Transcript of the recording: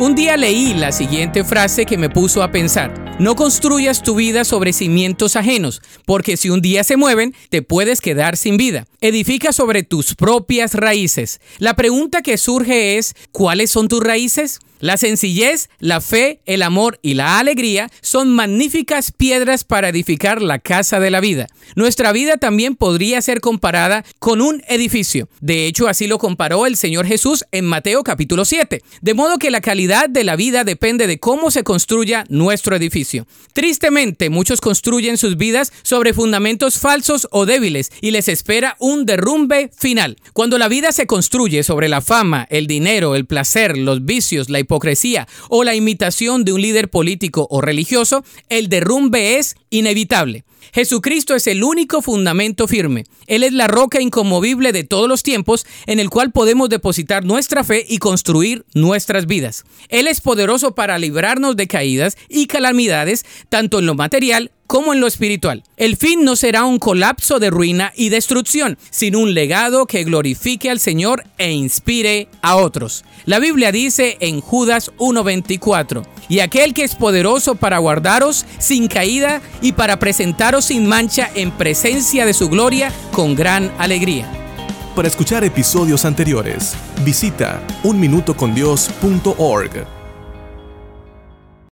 Un día leí la siguiente frase que me puso a pensar. No construyas tu vida sobre cimientos ajenos, porque si un día se mueven, te puedes quedar sin vida. Edifica sobre tus propias raíces. La pregunta que surge es, ¿cuáles son tus raíces? La sencillez, la fe, el amor y la alegría son magníficas piedras para edificar la casa de la vida. Nuestra vida también podría ser comparada con un edificio. De hecho, así lo comparó el Señor Jesús en Mateo capítulo 7. De modo que la calidad de la vida depende de cómo se construya nuestro edificio. Tristemente, muchos construyen sus vidas sobre fundamentos falsos o débiles y les espera un derrumbe final. Cuando la vida se construye sobre la fama, el dinero, el placer, los vicios, la hipocresía o la imitación de un líder político o religioso, el derrumbe es inevitable. Jesucristo es el único fundamento firme. Él es la roca inconmovible de todos los tiempos en el cual podemos depositar nuestra fe y construir nuestras vidas. Él es poderoso para librarnos de caídas y calamidades, tanto en lo material como en lo espiritual. El fin no será un colapso de ruina y destrucción, sino un legado que glorifique al Señor e inspire a otros. La Biblia dice en Judas 1.24, y aquel que es poderoso para guardaros sin caída y para presentaros sin mancha en presencia de su gloria con gran alegría. Para escuchar episodios anteriores, visita unminutocondios.org.